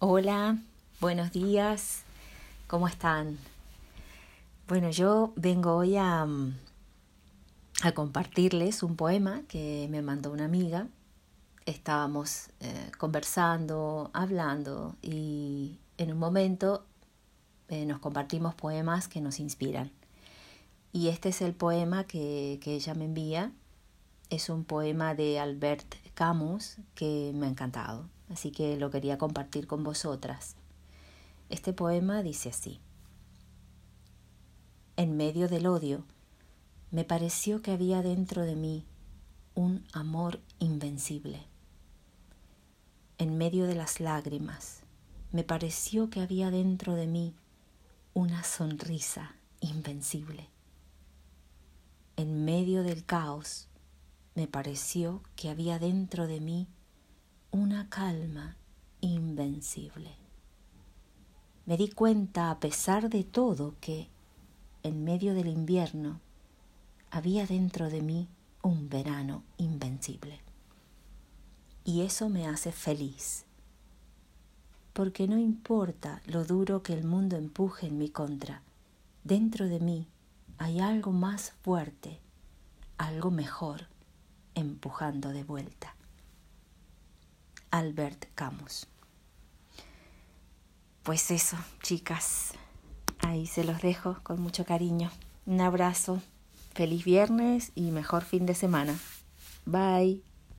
Hola, buenos días, ¿cómo están? Bueno, yo vengo hoy a, a compartirles un poema que me mandó una amiga. Estábamos eh, conversando, hablando y en un momento eh, nos compartimos poemas que nos inspiran. Y este es el poema que, que ella me envía. Es un poema de Albert Que me ha encantado así que lo quería compartir con vosotras. Este poema dice así. En medio del odio, me pareció que había dentro de mí un amor invencible. En medio de las lágrimas, me pareció que había dentro de mí una sonrisa invencible. En medio del caos, me pareció que había dentro de mí una calma invencible. Me di cuenta, a pesar de todo, que en medio del invierno había dentro de mí un verano invencible. Y eso me hace feliz, porque no importa lo duro que el mundo empuje en mi contra, dentro de mí hay algo más fuerte, algo mejor, empujando de vuelta. Albert Camus. Pues eso, chicas, ahí se los dejo con mucho cariño. Un abrazo, feliz viernes y mejor fin de semana. Bye.